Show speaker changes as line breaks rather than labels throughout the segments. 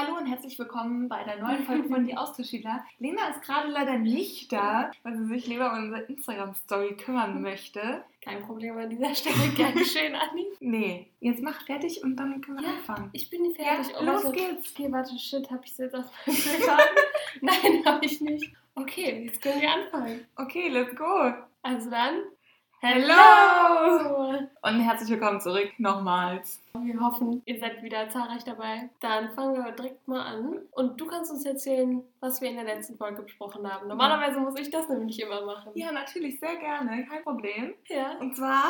Hallo und herzlich willkommen bei der neuen Folge von Die Austauschschüler. Lena ist gerade leider nicht da, weil sie sich lieber um unsere Instagram-Story kümmern möchte.
Kein Problem an dieser Stelle. Gerne schön, Anni.
Nee, jetzt mach fertig und dann können wir
Ja,
anfangen.
Ich bin fertig.
Ja,
Oh,
los
warte.
geht's.
Okay, warte, shit, hab ich jetzt auf meinem Bild Nein, hab ich nicht. Okay, jetzt können wir anfangen.
Okay, let's go.
Also dann,
Hello! Und herzlich willkommen zurück nochmals.
Wir hoffen, ihr seid wieder zahlreich dabei. Dann fangen wir direkt mal an. Und du kannst uns erzählen, was wir in der letzten Folge besprochen haben. Normalerweise muss ich das nämlich immer machen.
Ja, natürlich, sehr gerne, kein Problem.
Ja.
Und zwar,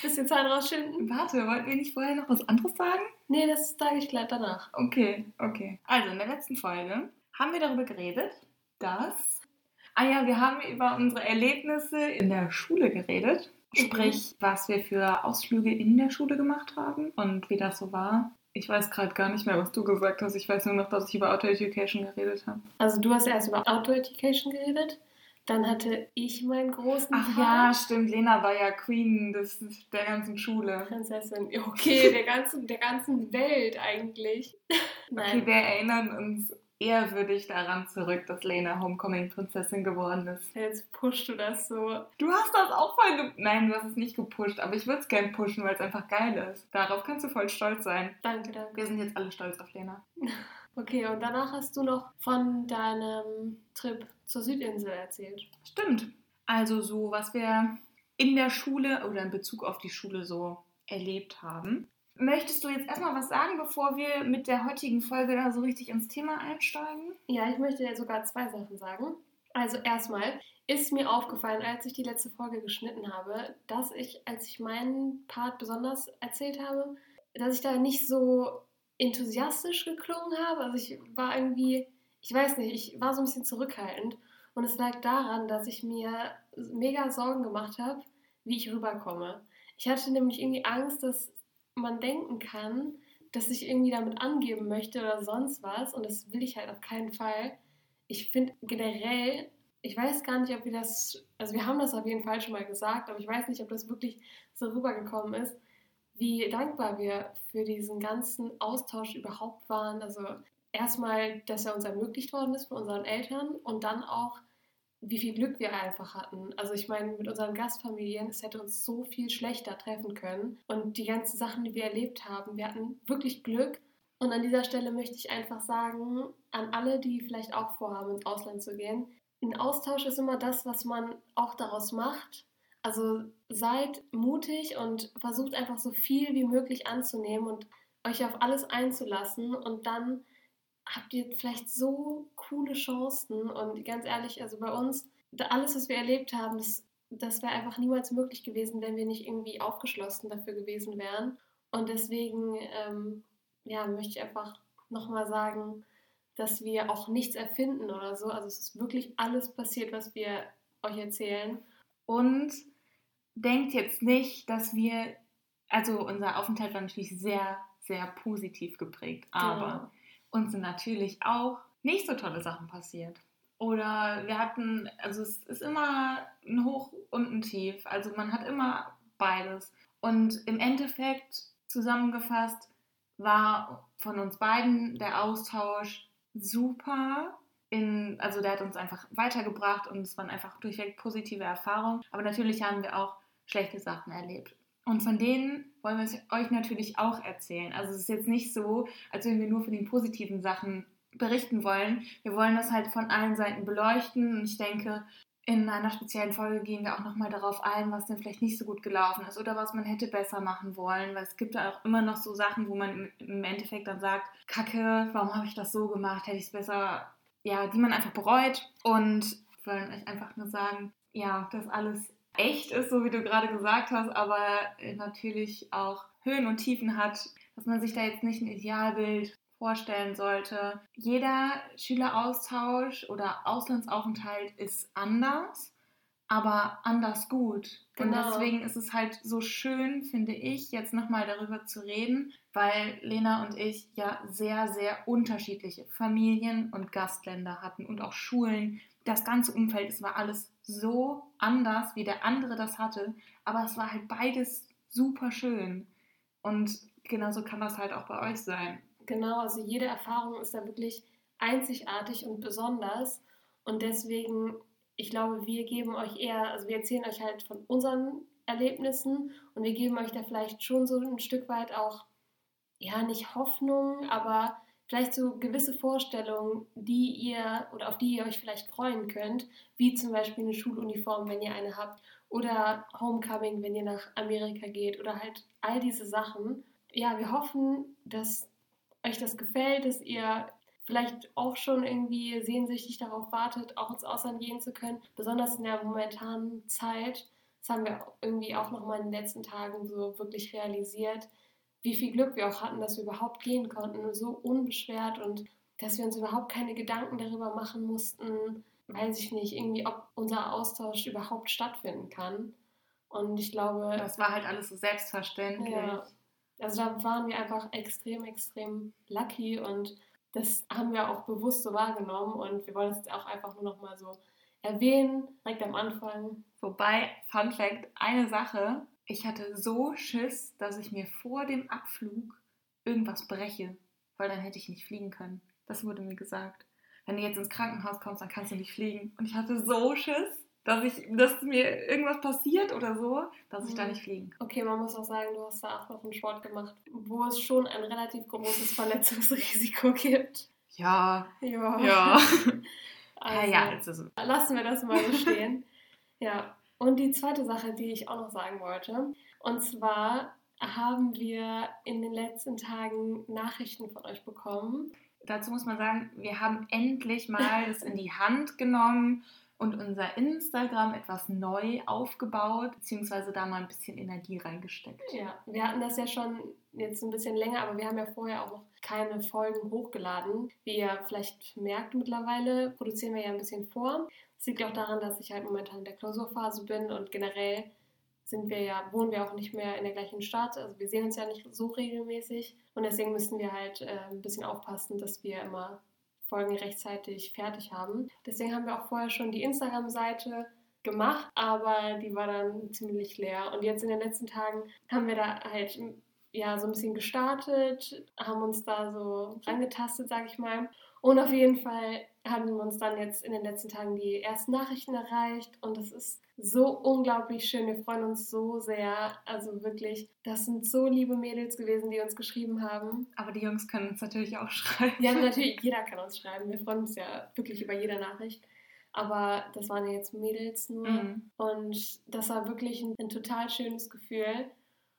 Bisschen Zeit rausschinden.
warte, wollten wir nicht vorher noch was anderes sagen?
Nee, das sage ich gleich danach.
Okay, okay. Also in der letzten Folge haben wir darüber geredet, dass. Ah ja, wir haben über unsere Erlebnisse in der Schule geredet.
Mhm.
Sprich, was wir für Ausflüge in der Schule gemacht haben und wie das so war. Ich weiß gerade gar nicht mehr, was du gesagt hast. Ich weiß nur noch, dass ich über Auto Education geredet habe.
Also du hast erst über Outdoor Education geredet. Dann hatte ich meinen großen
Ach
Part.
ja, stimmt. Lena war ja Queen des, der ganzen Schule.
Prinzessin. Okay, der ganzen, der ganzen Welt eigentlich.
Okay, wir erinnern uns ehrwürdig daran zurück, dass Lena Homecoming-Prinzessin geworden ist.
Jetzt pusht du das so.
Du hast das auch voll ge Nein, du hast es nicht gepusht, aber ich würde es gern pushen, weil es einfach geil ist. Darauf kannst du voll stolz sein.
Danke, danke.
Wir sind jetzt alle stolz auf Lena.
Okay, und danach hast du noch von deinem Trip zur Südinsel erzählt.
Stimmt. Also so, was wir in der Schule oder in Bezug auf die Schule so erlebt haben. Möchtest du jetzt erstmal was sagen, bevor wir mit der heutigen Folge da so richtig ins Thema einsteigen?
Ja, ich möchte dir sogar zwei Sachen sagen. Also erstmal ist mir aufgefallen, als ich die letzte Folge geschnitten habe, dass ich, als ich meinen Part besonders erzählt habe, dass ich da nicht so enthusiastisch geklungen habe. Also ich war irgendwie, ich weiß nicht, ich war so ein bisschen zurückhaltend. Und es lag daran, dass ich mir mega Sorgen gemacht habe, wie ich rüberkomme. Ich hatte nämlich irgendwie Angst, dass man denken kann, dass ich irgendwie damit angeben möchte oder sonst was. Und das will ich halt auf keinen Fall. Ich finde generell, ich weiß gar nicht, ob wir das, also wir haben das auf jeden Fall schon mal gesagt, aber ich weiß nicht, ob das wirklich so rübergekommen ist, wie dankbar wir für diesen ganzen Austausch überhaupt waren. Also erstmal, dass er uns ermöglicht worden ist von unseren Eltern und dann auch, wie viel Glück wir einfach hatten. Also ich meine, mit unseren Gastfamilien, es hätte uns so viel schlechter treffen können. Und die ganzen Sachen, die wir erlebt haben, wir hatten wirklich Glück. Und an dieser Stelle möchte ich einfach sagen, an alle, die vielleicht auch vorhaben, ins Ausland zu gehen, ein Austausch ist immer das, was man auch daraus macht. Also seid mutig und versucht einfach so viel wie möglich anzunehmen und euch auf alles einzulassen und dann habt ihr vielleicht so coole Chancen und ganz ehrlich, also bei uns, alles, was wir erlebt haben, das, das wäre einfach niemals möglich gewesen, wenn wir nicht irgendwie aufgeschlossen dafür gewesen wären. Und deswegen, ähm, ja, möchte ich einfach nochmal sagen, dass wir auch nichts erfinden oder so. Also es ist wirklich alles passiert, was wir euch erzählen.
Und denkt jetzt nicht, dass wir, also unser Aufenthalt war natürlich sehr, sehr positiv geprägt, aber
Genau.
Uns sind natürlich auch nicht so tolle Sachen passiert. Oder wir hatten, also es ist immer ein Hoch und ein Tief. Also man hat immer beides. Und im Endeffekt zusammengefasst war von uns beiden der Austausch super. In, also der hat uns einfach weitergebracht und es waren einfach durchweg positive Erfahrungen. Aber natürlich haben wir auch schlechte Sachen erlebt. Und von denen wollen wir es euch natürlich auch erzählen. Also es ist jetzt nicht so, als wenn wir nur von den positiven Sachen berichten wollen. Wir wollen das halt von allen Seiten beleuchten. Und ich denke, in einer speziellen Folge gehen wir auch nochmal darauf ein, was denn vielleicht nicht so gut gelaufen ist oder was man hätte besser machen wollen. Weil es gibt da auch immer noch so Sachen, wo man im- Endeffekt dann sagt, Kacke, warum habe ich das so gemacht? Hätte ich es besser, ja, die man einfach bereut. Und wollen euch einfach nur sagen, ja, dass alles echt ist, so wie du gerade gesagt hast, aber äh, natürlich auch Höhen und Tiefen hat, dass man sich da jetzt nicht ein Idealbild vorstellen sollte. Jeder Schüleraustausch oder Auslandsaufenthalt ist anders, aber anders gut. Und
Genau.
deswegen ist es halt so schön, finde ich, jetzt nochmal darüber zu reden, weil Lena und ich ja sehr, sehr unterschiedliche Familien und Gastländer hatten und auch Schulen. Das ganze Umfeld, es war alles so anders, wie der andere das hatte, aber es war halt beides super schön. Und genauso kann das halt auch bei euch sein.
Genau, also jede Erfahrung ist da wirklich einzigartig und besonders. Und deswegen, ich glaube, wir geben euch eher, also wir erzählen euch halt von unseren Erlebnissen und wir geben euch da vielleicht schon so ein Stück weit auch, ja, nicht Hoffnung, aber vielleicht so gewisse Vorstellungen, die ihr oder auf die ihr euch vielleicht freuen könnt, wie zum Beispiel eine Schuluniform, wenn ihr eine habt, oder Homecoming, wenn ihr nach Amerika geht, oder halt all diese Sachen. Ja, wir hoffen, dass euch das gefällt, dass ihr vielleicht auch schon irgendwie sehnsüchtig darauf wartet, auch ins Ausland gehen zu können, besonders in der momentanen Zeit. Das haben wir irgendwie auch noch mal in den letzten Tagen so wirklich realisiert, wie viel Glück wir auch hatten, dass wir überhaupt gehen konnten, so unbeschwert und dass wir uns überhaupt keine Gedanken darüber machen mussten, weiß ich nicht, irgendwie, ob unser Austausch überhaupt stattfinden kann. Und ich glaube.
Das war halt alles so selbstverständlich. Ja,
also da waren wir einfach extrem, extrem lucky und das haben wir auch bewusst so wahrgenommen und wir wollen es auch einfach nur noch mal so erwähnen, direkt am Anfang.
Wobei, Fun Fact, eine Sache, ich hatte so Schiss, dass ich mir vor dem Abflug irgendwas breche, weil dann hätte ich nicht fliegen können. Das wurde mir gesagt. Wenn du jetzt ins Krankenhaus kommst, dann kannst du nicht fliegen. Und ich hatte so Schiss, dass, ich, dass mir irgendwas passiert oder so, dass ich da mhm. nicht fliegen.
Okay, man muss auch sagen, du hast da acht Wochen Sport gemacht, wo es schon ein relativ großes Verletzungsrisiko gibt.
Ja.
Ja.
Ja.
also, ja, ja also. lassen wir das mal so stehen. ja. Und die zweite Sache, die ich auch noch sagen wollte, und zwar haben wir in den letzten Tagen Nachrichten von euch bekommen.
Dazu muss man sagen, wir haben endlich mal das in die Hand genommen und unser Instagram etwas neu aufgebaut, beziehungsweise da mal ein bisschen Energie reingesteckt.
Ja, wir hatten das ja schon jetzt ein bisschen länger, aber wir haben ja vorher auch noch keine Folgen hochgeladen. Wie ihr vielleicht merkt mittlerweile, produzieren wir ja ein bisschen vor. Das liegt auch daran, dass ich halt momentan in der Klausurphase bin und generell sind wir ja, wohnen wir auch nicht mehr in der gleichen Stadt. Also wir sehen uns ja nicht so regelmäßig und deswegen müssen wir halt äh, ein bisschen aufpassen, dass wir immer Folgen rechtzeitig fertig haben. Deswegen haben wir auch vorher schon die Instagram-Seite gemacht, aber die war dann ziemlich leer. Und jetzt in den letzten Tagen haben wir da halt ja so ein bisschen gestartet, haben uns da so rangetastet, sag ich mal. Und auf jeden Fall haben uns dann jetzt in den letzten Tagen die ersten Nachrichten erreicht und es ist so unglaublich schön. Wir freuen uns so sehr. Also wirklich, das sind so liebe Mädels gewesen, die uns geschrieben haben.
Aber die Jungs können uns natürlich auch schreiben.
Ja, natürlich, jeder kann uns schreiben. Wir freuen uns ja wirklich über jede Nachricht. Aber das waren ja jetzt Mädels nur. Mhm. Und das war wirklich ein, ein total schönes Gefühl.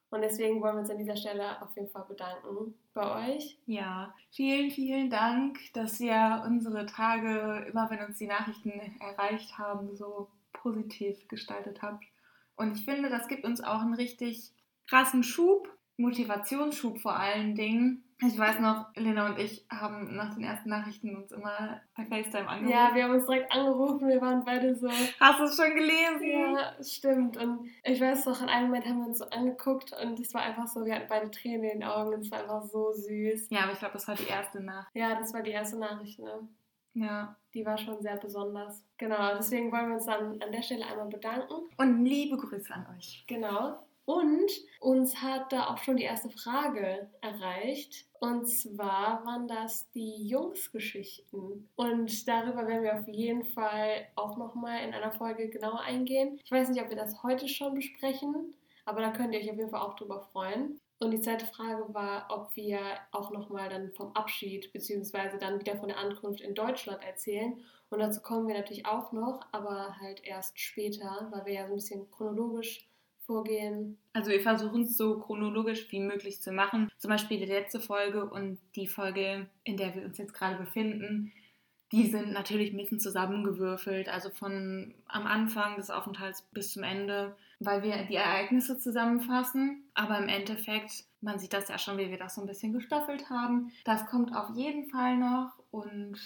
Und deswegen wollen wir uns an dieser Stelle auf jeden Fall bedanken bei euch.
Ja, vielen, vielen Dank, dass ihr unsere Tage, immer wenn uns die Nachrichten erreicht haben, so positiv gestaltet habt. Und ich finde, das gibt uns auch einen richtig krassen Schub, Motivationsschub vor allen Dingen, ich weiß noch, Lena und ich haben nach den ersten Nachrichten uns immer bei FaceTime angerufen.
Ja, wir haben uns direkt angerufen, wir waren beide so.
Hast du es schon gelesen?
Ja, stimmt. Und ich weiß noch, in einem Moment haben wir uns so angeguckt und es war einfach so, wir hatten beide Tränen in den Augen und es war einfach so süß.
Ja, aber ich glaube, das war die erste Nachricht.
Ja, das war die erste Nachricht, ne?
Ja.
Die war schon sehr besonders. Genau, deswegen wollen wir uns dann an der Stelle einmal bedanken.
Und liebe Grüße an euch.
Genau. Und uns hat da auch schon die erste Frage erreicht. Und zwar waren das die Jungsgeschichten. Und darüber werden wir auf jeden Fall auch nochmal in einer Folge genauer eingehen. Ich weiß nicht, ob wir das heute schon besprechen, aber da könnt ihr euch auf jeden Fall auch drüber freuen. Und die zweite Frage war, ob wir auch nochmal dann vom Abschied bzw. dann wieder von der Ankunft in Deutschland erzählen. Und dazu kommen wir natürlich auch noch, aber halt erst später, weil wir ja so ein bisschen chronologisch vorgehen.
Also wir versuchen es so chronologisch wie möglich zu machen. Zum Beispiel die letzte Folge und die Folge, in der wir uns jetzt gerade befinden, die sind natürlich ein bisschen zusammengewürfelt, also von am Anfang des Aufenthalts bis zum Ende, weil wir die Ereignisse zusammenfassen. Aber im Endeffekt, man sieht das ja schon, wie wir das so ein bisschen gestaffelt haben. Das kommt auf jeden Fall noch und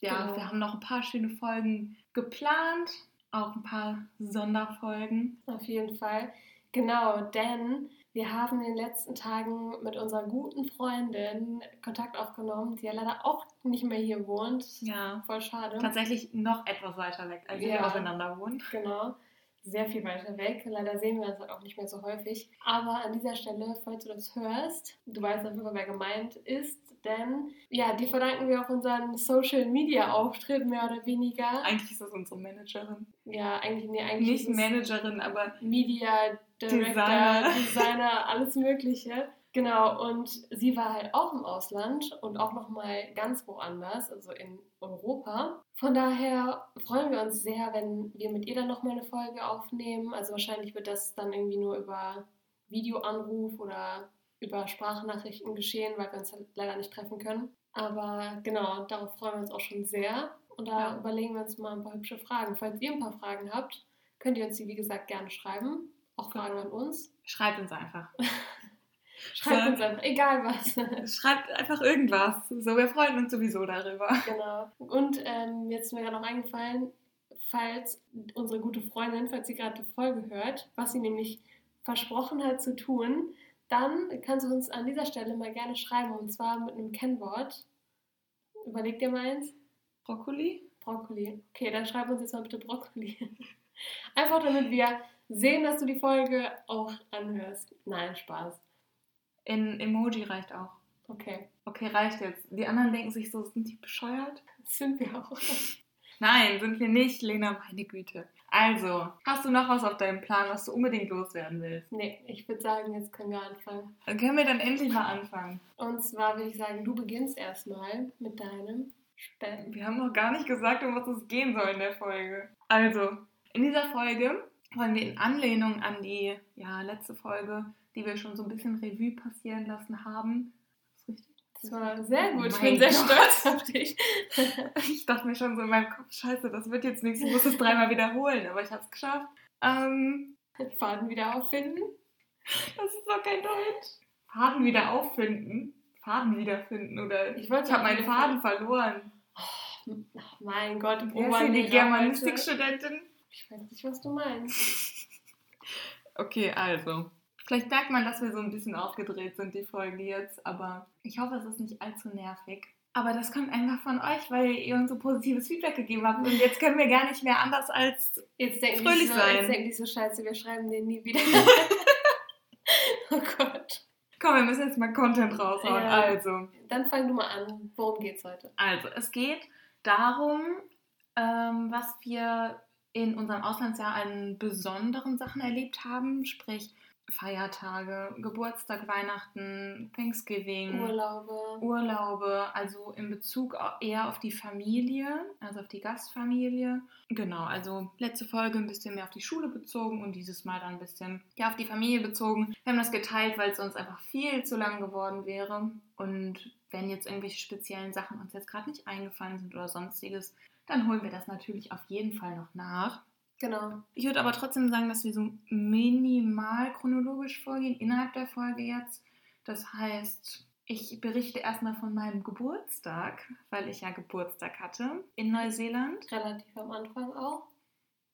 ja, genau. wir haben noch ein paar schöne Folgen geplant auch ein paar Sonderfolgen.
Auf jeden Fall. Genau, denn wir haben in den letzten Tagen mit unserer guten Freundin Kontakt aufgenommen, die ja leider auch nicht mehr hier wohnt.
Ja.
Voll schade.
Tatsächlich noch etwas weiter weg, als ja. wir aufeinander wohnen.
Genau. Sehr viel weiter weg. Leider sehen wir uns halt auch nicht mehr so häufig. Aber an dieser Stelle, falls du das hörst, du weißt auf jeden Fall, wer gemeint ist, denn ja, die verdanken wir auch unseren Social Media Auftritt mehr oder weniger.
Eigentlich ist das unsere Managerin.
Ja, eigentlich nee, eigentlich
nicht Managerin, aber
Media Director, Designer, Designer alles Mögliche. Genau, und sie war halt auch im Ausland und auch nochmal ganz woanders, also in Europa. Von daher freuen wir uns sehr, wenn wir mit ihr dann nochmal eine Folge aufnehmen. Also wahrscheinlich wird das dann irgendwie nur über Videoanruf oder über Sprachnachrichten geschehen, weil wir uns halt leider nicht treffen können. Aber genau, darauf freuen wir uns auch schon sehr. Und da ja. überlegen wir uns mal ein paar hübsche Fragen. Falls ihr ein paar Fragen habt, könnt ihr uns die, wie gesagt, gerne schreiben. Auch Fragen an uns.
Schreibt uns einfach.
Schreibt uns einfach, egal was.
Schreibt einfach irgendwas. So, wir freuen uns sowieso darüber.
Genau. Und ähm, jetzt ist mir gerade noch eingefallen, falls unsere gute Freundin, falls sie gerade die Folge hört, was sie nämlich versprochen hat zu tun, dann kannst du uns an dieser Stelle mal gerne schreiben und zwar mit einem Kennwort. Überleg dir mal eins.
Brokkoli?
Brokkoli. Okay, dann schreib uns jetzt mal bitte Brokkoli. Einfach damit wir sehen, dass du die Folge auch anhörst. Nein, Spaß.
In Emoji reicht auch.
Okay.
Okay, reicht jetzt. Die anderen denken sich so, sind die bescheuert?
Das sind wir auch.
Nein, sind wir nicht, Lena, meine Güte. Also, hast du noch was auf deinem Plan, was du unbedingt loswerden willst?
Nee, ich würde sagen, jetzt können wir anfangen.
Dann können wir dann endlich mal anfangen.
Und zwar würde ich sagen, du beginnst erstmal mit deinem Spenden.
Wir haben noch gar nicht gesagt, um was es gehen soll in der Folge. Also, in dieser Folge wollen wir in Anlehnung an die ja, letzte Folge die wir schon so ein bisschen Revue passieren lassen haben.
Das, richtig? das war sehr gut. ich bin sehr Gott. stolz auf dich.
ich dachte mir schon so in meinem Kopf, scheiße, das wird jetzt nichts, ich muss es dreimal wiederholen, aber ich habe es geschafft. Ähm,
Faden wieder auffinden?
Das ist doch kein Deutsch. Faden wieder auffinden? Faden wiederfinden oder ich, ich habe meinen Faden verloren.
Oh, mein Gott,
wo war die Germanistikstudentin?
Ich weiß nicht, was du meinst.
okay, also. Vielleicht merkt man, dass wir so ein bisschen aufgedreht sind, die Folge jetzt, aber ich hoffe, es ist nicht allzu nervig. Aber das kommt einfach von euch, weil ihr uns so positives Feedback gegeben habt. Und jetzt können wir gar nicht mehr anders als
jetzt fröhlich so, sein. Jetzt denken die so scheiße, wir schreiben den nie wieder. oh Gott.
Komm, wir müssen jetzt mal Content raushauen. Ja. Also.
Dann fang du mal an. Worum geht's heute?
Also, es geht darum, ähm, was wir in unserem Auslandsjahr an besonderen Sachen erlebt haben. Sprich, Feiertage, Geburtstag, Weihnachten, Thanksgiving,
Urlaube.
Urlaube, also in Bezug eher auf die Familie, also auf die Gastfamilie. Genau, also letzte Folge ein bisschen mehr auf die Schule bezogen und dieses Mal dann ein bisschen ja, auf die Familie bezogen. Wir haben das geteilt, weil es uns einfach viel zu lang geworden wäre. Und wenn jetzt irgendwelche speziellen Sachen uns jetzt gerade nicht eingefallen sind oder sonstiges, dann holen wir das natürlich auf jeden Fall noch nach.
Genau.
Ich würde aber trotzdem sagen, dass wir so minimal chronologisch vorgehen innerhalb der Folge jetzt. Das heißt, ich berichte erstmal von meinem Geburtstag, weil ich ja Geburtstag hatte in Neuseeland.
Relativ am Anfang auch.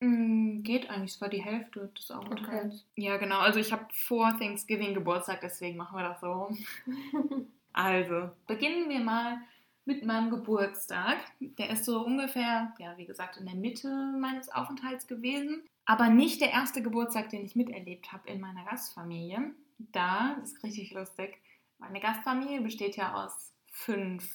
Mm, geht eigentlich, es war die Hälfte des Aufenthalts. Okay. Ja, genau. Also ich habe vor Thanksgiving Geburtstag, deswegen machen wir das so. also, beginnen wir mal mit meinem Geburtstag. Der ist so ungefähr, ja, wie gesagt, in der Mitte meines Aufenthalts gewesen. Aber nicht der erste Geburtstag, den ich miterlebt habe in meiner Gastfamilie. Da, das ist richtig lustig, meine Gastfamilie besteht ja aus fünf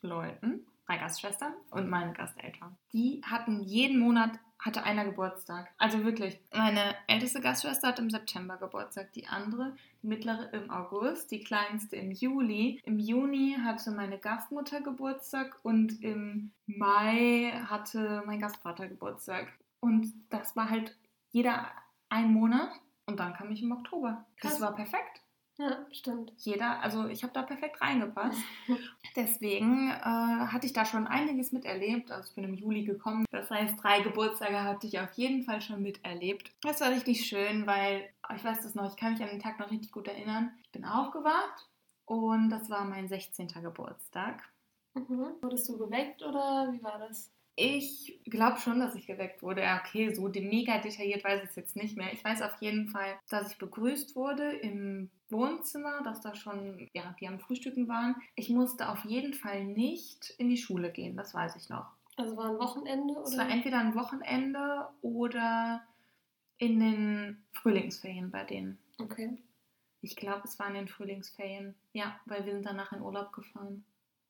Leuten, drei Gastschwestern und meine Gasteltern. Die hatten jeden Monat hatte einer Geburtstag. Also wirklich. Meine älteste Gastschwester hat im September Geburtstag, die andere, die mittlere im August, die kleinste im Juli. Im Juni hatte meine Gastmutter Geburtstag und im Mai hatte mein Gastvater Geburtstag. Und das war halt jeder ein Monat und dann kam ich im Oktober. Das war perfekt.
Ja, stimmt.
Jeder, also ich habe da perfekt reingepasst. Deswegen äh, hatte ich da schon einiges miterlebt. Also ich bin im Juli gekommen. Das heißt, drei Geburtstage hatte ich auf jeden Fall schon miterlebt. Das war richtig schön, weil, ich weiß das noch, ich kann mich an den Tag noch richtig gut erinnern. Ich bin aufgewacht und das war mein 16. Geburtstag.
Mhm. Wurdest du geweckt oder wie war das?
Ich glaube schon, dass ich geweckt wurde. Okay, so mega detailliert weiß ich es jetzt nicht mehr. Ich weiß auf jeden Fall, dass ich begrüßt wurde im Wohnzimmer, dass da schon, ja, die am Frühstücken waren. Ich musste auf jeden Fall nicht in die Schule gehen, das weiß ich noch.
Also war ein Wochenende? Oder?
Es war entweder ein Wochenende oder In den Frühlingsferien bei denen.
Okay.
Ich glaube, es waren in den Frühlingsferien. Ja, weil wir sind danach in Urlaub gefahren.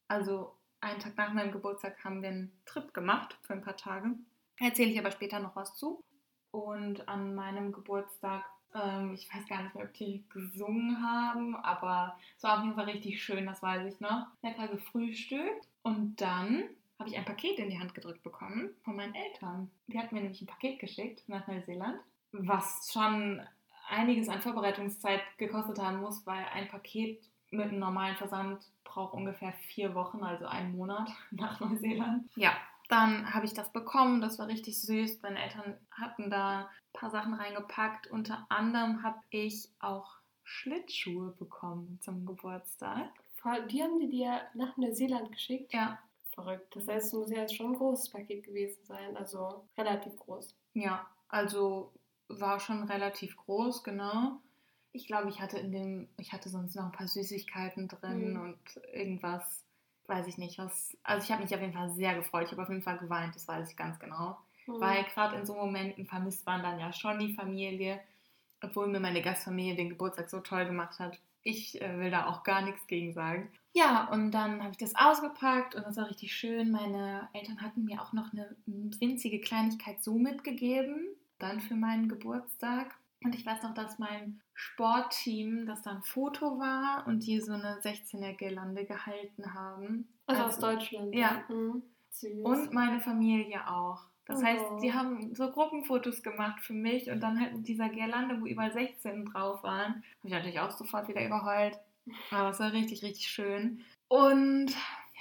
Also einen Tag nach meinem Geburtstag haben wir einen Trip gemacht für ein paar Tage. Erzähle ich aber später noch was zu. Und an meinem Geburtstag, ähm, ich weiß gar nicht mehr, ob die gesungen haben, aber es war auf jeden Fall richtig schön, das weiß ich noch. Lecker gefrühstückt und dann habe ich ein Paket in die Hand gedrückt bekommen von meinen Eltern. Die hatten mir nämlich ein Paket geschickt nach Neuseeland, was schon einiges an Vorbereitungszeit gekostet haben muss, weil ein Paket mit einem normalen Versand braucht ungefähr vier Wochen, also einen Monat nach Neuseeland. Ja, dann habe ich das bekommen. Das war richtig süß. Meine Eltern hatten da ein paar Sachen reingepackt. Unter anderem habe ich auch Schlittschuhe bekommen zum Geburtstag.
Die haben die dir nach Neuseeland geschickt?
Ja.
Verrückt. Das heißt, es muss ja jetzt schon ein großes Paket gewesen sein. Also relativ groß.
Ja, also war schon relativ groß, genau. Ich glaube, ich hatte in dem, ich hatte sonst noch ein paar Süßigkeiten drin
Mhm.
und irgendwas, weiß ich nicht, was. Also ich habe mich auf jeden Fall sehr gefreut. Ich habe auf jeden Fall geweint, das weiß ich ganz genau.
Mhm.
Weil gerade in so Momenten vermisst man dann ja schon die Familie, obwohl mir meine Gastfamilie den Geburtstag so toll gemacht hat. Ich äh, will da auch gar nichts gegen sagen. Ja, und dann habe ich das ausgepackt und das war richtig schön. Meine Eltern hatten mir auch noch eine winzige Kleinigkeit so mitgegeben, dann für meinen Geburtstag. Und ich weiß noch, dass mein Sportteam, dass da ein Foto war und die so eine 16er Girlande gehalten haben.
also aus Deutschland.
Ja.
Mhm.
Und meine Familie auch. Das
Oh.
heißt, die haben so Gruppenfotos gemacht für mich und dann halt mit dieser Girlande, wo über 16 drauf waren. Habe ich natürlich auch sofort wieder überheult. Aber es war richtig, richtig schön. Und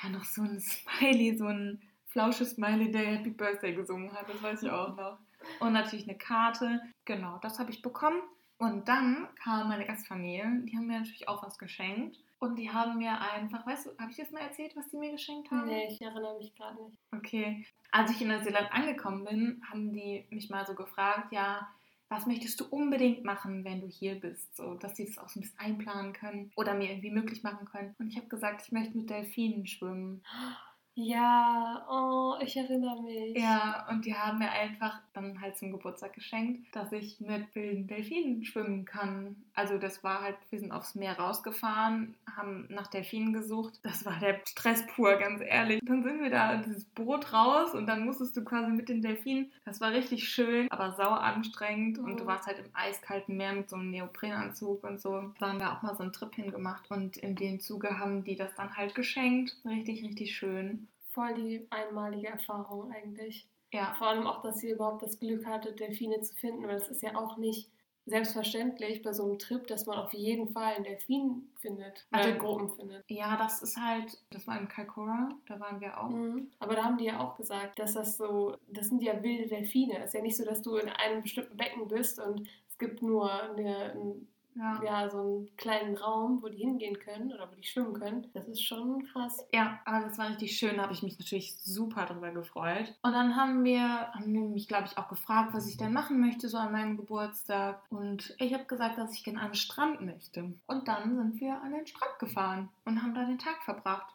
ja, noch so ein Smiley, so ein Flausche-Smiley, der Happy Birthday gesungen hat. Das weiß ich auch noch. Und natürlich eine Karte. Genau, das habe ich bekommen. Und dann kam meine Gastfamilie. Die haben mir natürlich auch was geschenkt. Und die haben mir einfach, weißt du, habe ich das mal erzählt, was die mir geschenkt haben?
Nee, ich erinnere mich gerade nicht.
Okay. Als ich in Neuseeland angekommen bin, haben die mich mal so gefragt, ja, was möchtest du unbedingt machen, wenn du hier bist? So, dass sie das auch so ein bisschen einplanen können oder mir irgendwie möglich machen können. Und ich habe gesagt, ich möchte mit Delfinen schwimmen.
Ja, oh, ich erinnere mich.
Ja, und die haben mir einfach dann halt zum Geburtstag geschenkt, dass ich mit wilden Delfinen schwimmen kann. Also das war halt, wir sind aufs Meer rausgefahren, haben nach Delfinen gesucht. Das war der Stress pur, ganz ehrlich. Dann sind wir da in dieses Boot raus und dann musstest du quasi mit den Delfinen. Das war richtig schön, aber sauer anstrengend und du
Mhm.
warst halt im eiskalten Meer mit so einem Neoprenanzug und so. Da haben wir auch mal so einen Trip hingemacht und in dem Zuge haben die das dann halt geschenkt. Richtig, richtig schön.
Voll die einmalige Erfahrung eigentlich.
Ja,
Vor allem auch, dass sie überhaupt das Glück hatte, Delfine zu finden, weil es ist ja auch nicht selbstverständlich bei so einem Trip, dass man auf jeden Fall einen Delfin findet,
Also-
also Gruppen findet.
Ja, das ist halt, das war in Kaikoura, da waren wir auch.
Mhm. Aber da haben die ja auch gesagt, dass das so, das sind ja wilde Delfine. Es ist ja nicht so, dass du in einem bestimmten Becken bist und es gibt nur eine, ein,
Ja.
ja, so einen kleinen Raum, wo die hingehen können oder wo die schwimmen können. Das ist schon krass.
ja, aber das war richtig schön, da habe ich mich natürlich super drüber gefreut. Und dann haben wir, haben die mich, glaube ich, auch gefragt, was ich denn machen möchte, so an meinem Geburtstag. Und ich habe gesagt, dass ich gerne an den Strand möchte. Und dann sind wir an den Strand gefahren und haben da den Tag verbracht.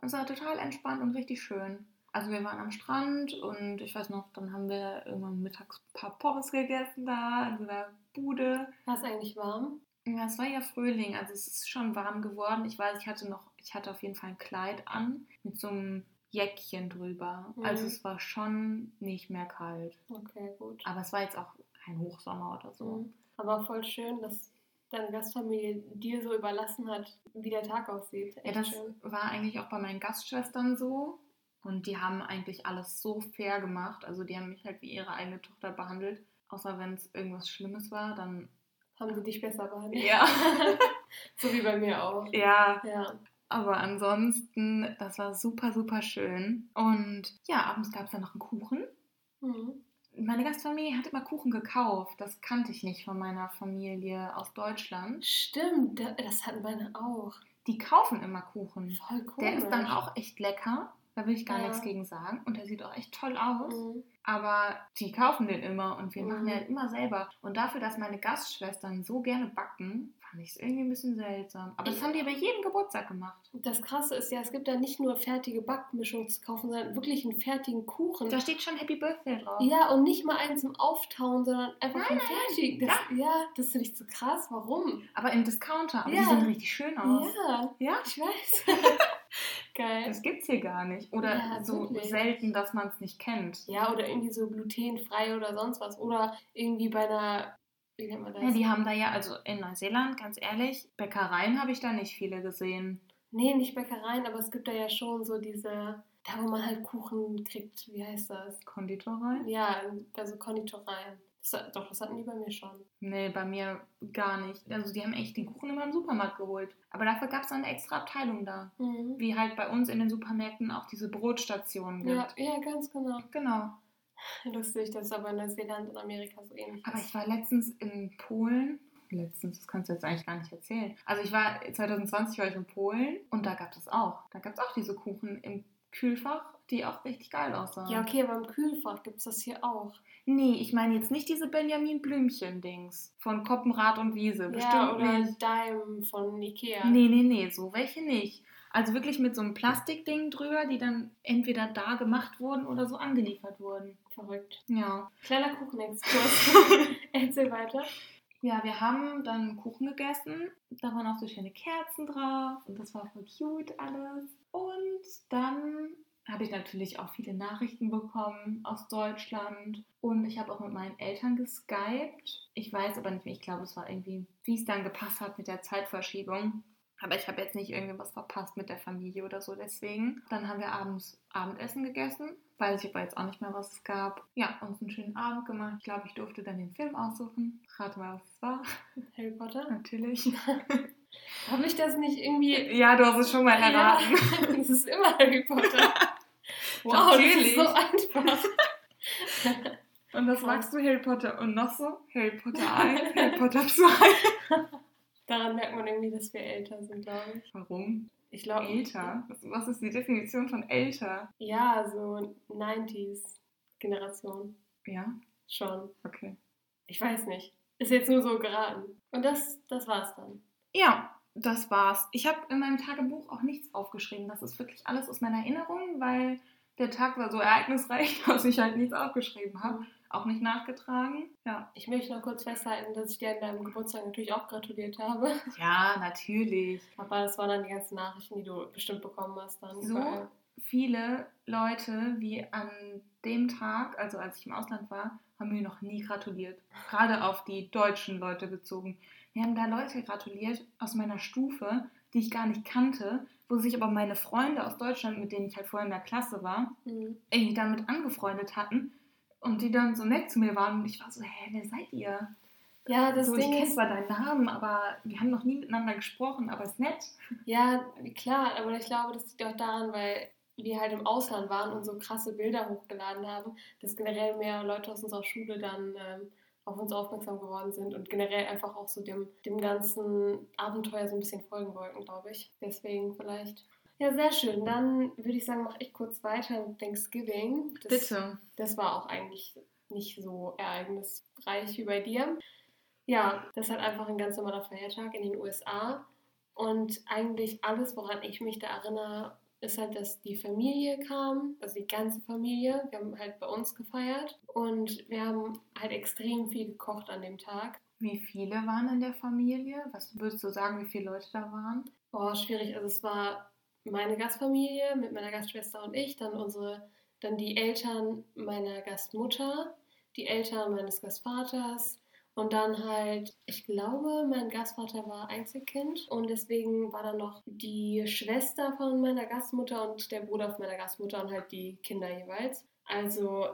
Und es war total entspannt und richtig schön. Also wir waren am Strand und ich weiß noch, dann haben wir irgendwann mittags ein paar Pommes gegessen da in so einer Bude.
War es eigentlich warm?
Ja, es war ja Frühling, also es ist schon warm geworden. Ich weiß, ich hatte noch, ich hatte auf jeden Fall ein Kleid an mit so einem Jäckchen drüber.
Mhm.
Also es war schon nicht mehr kalt.
Okay, gut.
Aber es war jetzt auch kein Hochsommer oder so.
Mhm. Aber voll schön, dass deine Gastfamilie dir so überlassen hat, wie der Tag aussieht.
Ja,
Echt
das
schön.
war eigentlich auch bei meinen Gastschwestern so. Und die haben eigentlich alles so fair gemacht. Also die haben mich halt wie ihre eigene Tochter behandelt. Außer wenn es irgendwas Schlimmes war, dann.
Haben sie dich besser behandelt?
Ja.
so wie bei mir auch.
Ja,
Ja.
Aber ansonsten, das war super, super schön. Und ja, abends gab es dann noch einen Kuchen.
Mhm.
Meine Gastfamilie hat immer Kuchen gekauft. Das kannte ich nicht von meiner Familie aus Deutschland.
Stimmt, da- das hatten meine auch.
Die kaufen immer Kuchen.
Voll cool.
Der ist dann auch echt lecker. Da will ich gar
Ja.
nichts gegen sagen. Und der sieht auch echt toll aus.
Mhm.
Aber die kaufen den immer und wir
Mhm.
machen den halt immer selber. Und dafür, dass meine Gastschwestern so gerne backen, Fand ich irgendwie ein bisschen seltsam. Aber das haben die bei jedem Geburtstag gemacht.
Das Krasse ist ja, es gibt da nicht nur fertige Backmischungen zu kaufen, sondern wirklich einen fertigen Kuchen.
Da steht schon Happy Birthday drauf.
Ja, und nicht mal einen zum Auftauen, sondern einfach einen fertigen. Das, ja. das finde ich so krass. Warum?
Aber im Discounter. Aber
Ja.
die sehen richtig schön aus.
Ja,
Ja?
ich weiß. Geil.
Das gibt's hier gar nicht. Oder
Ja,
so
wirklich.
selten, dass man es nicht kennt.
Ja, oder irgendwie so glutenfrei oder sonst was. Oder irgendwie bei einer, wie nennt man das?
Ja, die haben da ja, also in Neuseeland, ganz ehrlich, Bäckereien habe ich da nicht viele gesehen.
Nee, nicht Bäckereien, aber es gibt da ja schon so diese, da wo man halt Kuchen kriegt, wie heißt das?
Konditoreien?
Ja, bei so Konditoreien. Das, doch, das hatten die bei mir schon.
Nee, bei mir gar nicht. Also die haben echt den Kuchen immer im Supermarkt geholt. Aber dafür gab es eine extra Abteilung da.
Mhm.
Wie halt bei uns in den Supermärkten auch diese Brotstationen
Ja,
gibt.
ja, ganz genau.
Genau.
Lustig, das ist aber in Neuseeland und Amerika so ähnlich.
Aber
ist.
ich war letztens in Polen. Letztens, das kannst du jetzt eigentlich gar nicht erzählen. Also ich war 2020 war ich in Polen und da gab es auch. Da gab es auch diese Kuchen im Kühlfach, die auch richtig geil aussahen.
Ja, okay, aber im Kühlfach gibt es das hier auch.
Nee, ich meine jetzt nicht diese Benjamin Blümchen-Dings von Koppenrad und Wiese. Bestimmt
ja, oder
nicht.
Dime von Ikea.
Nee, nee, nee, so welche nicht. Also wirklich mit so einem Plastikding drüber, die dann entweder da gemacht wurden oder so angeliefert wurden.
Verrückt.
Ja.
Kleiner Kuchenexkurs. Erzähl weiter.
Ja, wir haben dann Kuchen gegessen. Da waren auch so schöne Kerzen drauf und das war voll cute alles. Und dann habe ich natürlich auch viele Nachrichten bekommen aus Deutschland und ich habe auch mit meinen Eltern geskypt. Ich weiß aber nicht mehr, ich glaube, es war irgendwie, wie es dann gepasst hat mit der Zeitverschiebung. Aber ich habe jetzt nicht irgendwie was verpasst mit der Familie oder so, deswegen. Dann haben wir abends Abendessen gegessen. Weiß ich aber jetzt auch nicht mehr, was es gab. Ja, uns einen schönen Abend gemacht. Ich glaube, ich durfte dann den Film aussuchen. Rate mal, was es war.
Harry Potter?
Natürlich.
Habe ich das nicht irgendwie.
Ja, du hast es schon mal erraten.
Ja, das ist immer Harry Potter. Wow,
Natürlich.
das ist so einfach.
Und was magst du, Harry Potter und noch so? Harry Potter 1, Harry Potter 2.
Daran merkt man irgendwie, dass wir älter sind, glaube ich.
Warum?
Ich glaube.
Älter? Was, was ist die Definition von älter?
Ja, so 90s-Generation.
Ja,
Schon.
okay.
Ich weiß nicht. Ist jetzt nur so geraten. Und das, das war's dann.
Ja, das war's. Ich habe in meinem Tagebuch auch nichts aufgeschrieben. Das ist wirklich alles aus meiner Erinnerung, weil der Tag war so ereignisreich, dass ich halt nichts aufgeschrieben habe. Auch nicht nachgetragen. Ja.
Ich möchte noch kurz festhalten, dass ich dir an deinem Geburtstag natürlich auch gratuliert habe.
Ja, natürlich.
Aber das waren dann die ganzen Nachrichten, die du bestimmt bekommen hast dann.
So
überall.
viele Leute wie an dem Tag, also als ich im Ausland war, haben mir noch nie gratuliert. Gerade auf die deutschen Leute bezogen. Mir haben da Leute gratuliert aus meiner Stufe, die ich gar nicht kannte, wo sich aber meine Freunde aus Deutschland, mit denen ich halt vorher in der Klasse war,
Mhm.
irgendwie damit angefreundet hatten und die dann so nett zu mir waren und ich war so, hä, wer seid ihr?
Ja, das
so, ich
Ding
kenne
ist,
zwar deinen Namen, aber wir haben noch nie miteinander gesprochen, aber ist nett.
ja, klar, aber ich glaube, das liegt auch daran, weil wir halt im Ausland waren und so krasse Bilder hochgeladen haben, dass generell mehr Leute aus unserer Schule dann ähm, auf uns aufmerksam geworden sind und generell einfach auch so dem, dem ganzen Abenteuer so ein bisschen folgen wollten, glaube ich. Deswegen vielleicht. Ja, sehr schön. Dann würde ich sagen, mache ich kurz weiter mit Thanksgiving. Das,
Bitte.
Das war auch eigentlich nicht so ereignisreich wie bei dir. Ja, das ist halt einfach ein ganz normaler Feiertag in den USA. Und eigentlich alles, woran ich mich da erinnere, ist halt, dass die Familie kam, also die ganze Familie. Wir haben halt bei uns gefeiert und wir haben halt extrem viel gekocht an dem Tag.
Wie viele waren in der Familie? Was würdest du sagen, wie viele Leute da waren?
Boah, schwierig. Also es war meine Gastfamilie mit meiner Gastschwester und ich, dann unsere, dann die Eltern meiner Gastmutter, die Eltern meines Gastvaters und dann halt, ich glaube, mein Gastvater war Einzelkind und deswegen war dann noch die Schwester von meiner Gastmutter und der Bruder von meiner Gastmutter und halt die Kinder jeweils. Also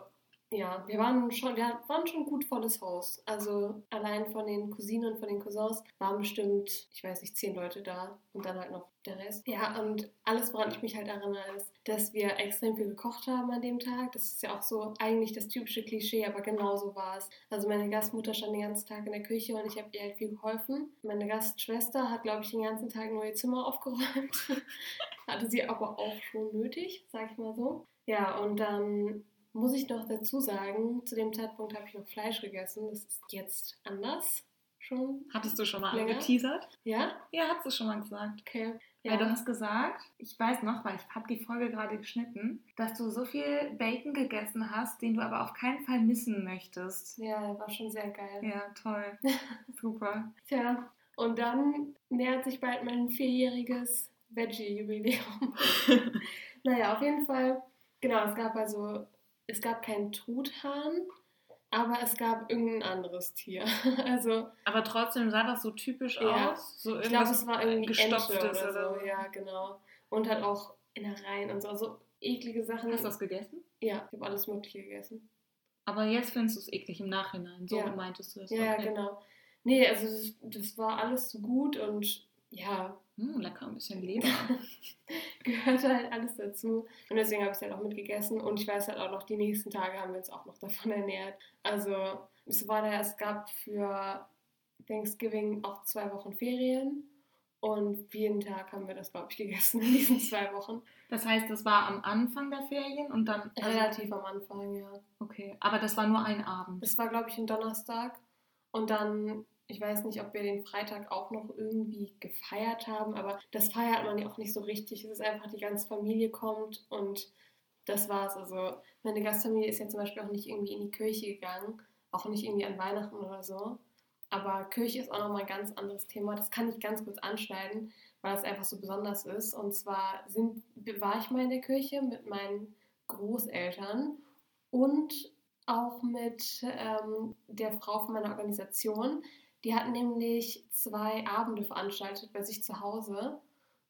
ja, wir waren schon, wir waren schon gut volles Haus. Also allein von den Cousinen und von den Cousins waren bestimmt, ich weiß nicht, zehn Leute da und dann halt noch der Rest. Ja, und alles, woran ich mich halt erinnere, ist, dass wir extrem viel gekocht haben an dem Tag. Das ist ja auch so eigentlich das typische Klischee, aber genau so war es. Also meine Gastmutter stand den ganzen Tag in der Küche und ich habe ihr halt viel geholfen. Meine Gastschwester hat, glaube ich, den ganzen Tag nur ihr Zimmer aufgeräumt. Hatte sie aber auch schon nötig, sag ich mal so. Ja, und dann muss ich noch dazu sagen, zu dem Zeitpunkt habe ich noch Fleisch gegessen. Das ist jetzt anders. schon.
Hattest du schon mal
Länger?
angeteasert?
Ja?
Ja, hast du schon mal gesagt.
Okay.
Weil du hast gesagt, ich weiß noch, weil ich habe die Folge gerade geschnitten, dass du so viel Bacon gegessen hast, den du aber auf keinen Fall missen möchtest.
ja, war schon sehr geil.
Ja, toll. Super.
Tja, und dann nähert sich bald mein vierjähriges Veggie-Jubiläum. naja, auf jeden Fall, genau, es gab also, es gab keinen Truthahn, aber es gab irgendein anderes Tier. also,
Aber trotzdem sah das so typisch
Ja.
aus. So
ich glaube, es war irgendwie
gestopftes
Ente oder
oder
so.
so.
Ja, genau. Und halt auch Innereien und so, also eklige Sachen.
Hast du das gegessen?
Ja, ich habe alles Mögliche gegessen.
Aber jetzt findest du es eklig im Nachhinein. So
Ja.
meintest du es.
Ja, ja,
okay.
genau. Nee, also das, das war alles gut und ja,
Hm, lecker, ein bisschen Leber.
gehört halt alles dazu. Und deswegen habe ich es halt auch mitgegessen. Und ich weiß halt auch noch, die nächsten Tage haben wir uns auch noch davon ernährt. Also es war da, es gab für Thanksgiving auch zwei Wochen Ferien. Und jeden Tag haben wir das, glaube ich, gegessen in diesen zwei Wochen.
Das heißt, das war am Anfang der Ferien und dann. also-
Relativ am Anfang, ja.
Okay, aber das war nur ein Abend.
Es war, glaube ich, ein Donnerstag. Und dann, ich weiß nicht, ob wir den Freitag auch noch irgendwie gefeiert haben, aber das feiert man ja auch nicht so richtig. Es ist einfach, die ganze Familie kommt und das war's. Also, meine Gastfamilie ist ja zum Beispiel auch nicht irgendwie in die Kirche gegangen, auch nicht irgendwie an Weihnachten oder so. Aber Kirche ist auch nochmal ein ganz anderes Thema. Das kann ich ganz kurz anschneiden, weil es einfach so besonders ist. Und zwar sind, war ich mal in der Kirche mit meinen Großeltern und auch mit ähm, der Frau von meiner Organisation. Die hat nämlich zwei Abende veranstaltet bei sich zu Hause,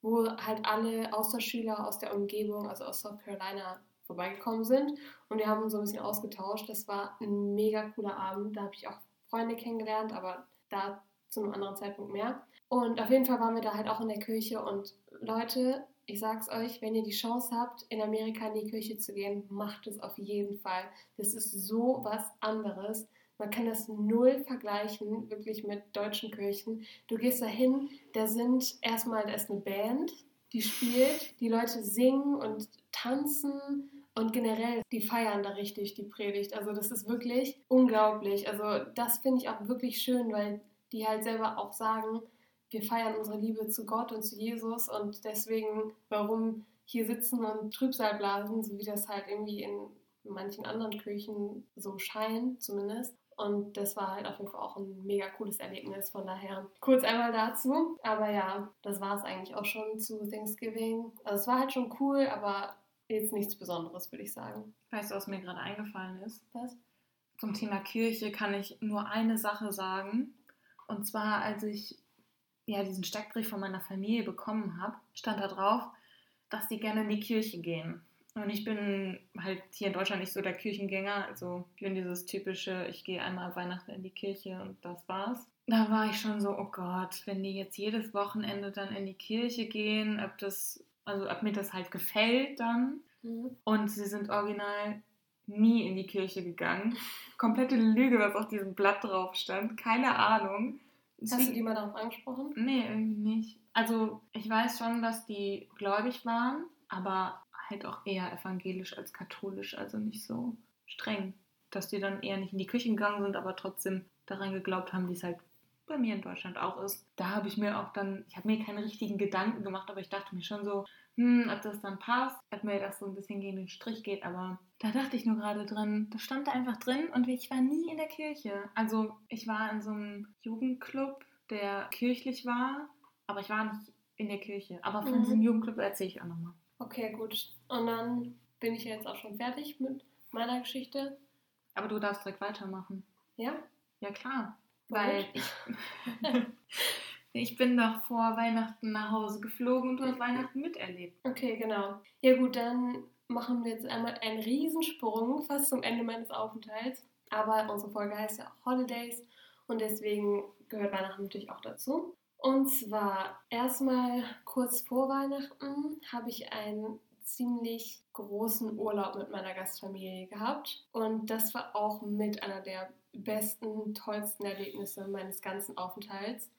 wo halt alle Austauschschüler aus der Umgebung, also aus South Carolina, vorbeigekommen sind. Und wir haben so ein bisschen ausgetauscht. Das war ein mega cooler Abend. Da habe ich auch Freunde kennengelernt, aber da zu einem anderen Zeitpunkt mehr. Und auf jeden Fall waren wir da halt auch in der Kirche. Und Leute, ich sag's euch, wenn ihr die Chance habt, in Amerika in die Kirche zu gehen, macht es auf jeden Fall. Das ist so was anderes. Man kann das null vergleichen, wirklich mit deutschen Kirchen. Du gehst da hin, da sind erstmal, da ist eine Band, die spielt, die Leute singen und tanzen und generell, die feiern da richtig die Predigt. Also das ist wirklich unglaublich. Also das finde ich auch wirklich schön, weil die halt selber auch sagen, wir feiern unsere Liebe zu Gott und zu Jesus und deswegen, warum hier sitzen und Trübsal blasen, so wie das halt irgendwie in manchen anderen Kirchen so scheint zumindest. Und das war halt auf jeden Fall auch ein mega cooles Erlebnis. Von daher kurz einmal dazu. Aber ja, das war es eigentlich auch schon zu Thanksgiving. Also es war halt schon cool, aber jetzt nichts Besonderes, würde ich sagen.
Weißt du, was mir gerade eingefallen ist?
Was?
Zum Thema Kirche kann ich nur eine Sache sagen. Und zwar, als ich ja, diesen Steckbrief von meiner Familie bekommen habe, stand da drauf, dass sie gerne in die Kirche gehen. Und ich bin halt hier in Deutschland nicht so der Kirchengänger. Also ich bin dieses typische, ich gehe einmal Weihnachten in die Kirche und das war's. Da war ich schon so, oh Gott, wenn die jetzt jedes Wochenende dann in die Kirche gehen, ob das, also ob mir das halt gefällt dann.
Mhm.
Und sie sind original nie in die Kirche gegangen. Komplette Lüge, was auf diesem Blatt drauf stand. Keine Ahnung.
Hast du die mal darauf angesprochen?
Nee, irgendwie nicht. Also ich weiß schon, dass die gläubig waren, aber halt auch eher evangelisch als katholisch, also nicht so streng. Dass die dann eher nicht in die Kirche gegangen sind, aber trotzdem daran geglaubt haben, wie es halt bei mir in Deutschland auch ist. Da habe ich mir auch dann, ich habe mir keine richtigen Gedanken gemacht, aber ich dachte mir schon so, hm, ob das dann passt, ob mir das so ein bisschen gegen den Strich geht, aber da dachte ich nur gerade drin, das stand da einfach drin und ich war nie in der Kirche. Also ich war in so einem Jugendclub, der kirchlich war, aber ich war nicht in der Kirche. Aber von
Mhm.
diesem Jugendclub erzähle ich auch nochmal.
Okay, gut. Und dann bin ich jetzt auch schon fertig mit meiner Geschichte.
Aber du darfst direkt weitermachen.
Ja?
Ja klar. Weil ich, ich bin doch vor Weihnachten nach Hause geflogen und du hast Weihnachten miterlebt.
Okay, genau. Ja gut, dann machen wir jetzt einmal einen Riesensprung fast zum Ende meines Aufenthalts. Aber unsere Folge heißt ja auch Holidays und deswegen gehört Weihnachten natürlich auch dazu. Und zwar erstmal kurz vor Weihnachten habe ich einen ziemlich großen Urlaub mit meiner Gastfamilie gehabt. Und das war auch mit einer der besten, tollsten Erlebnisse meines ganzen Aufenthalts.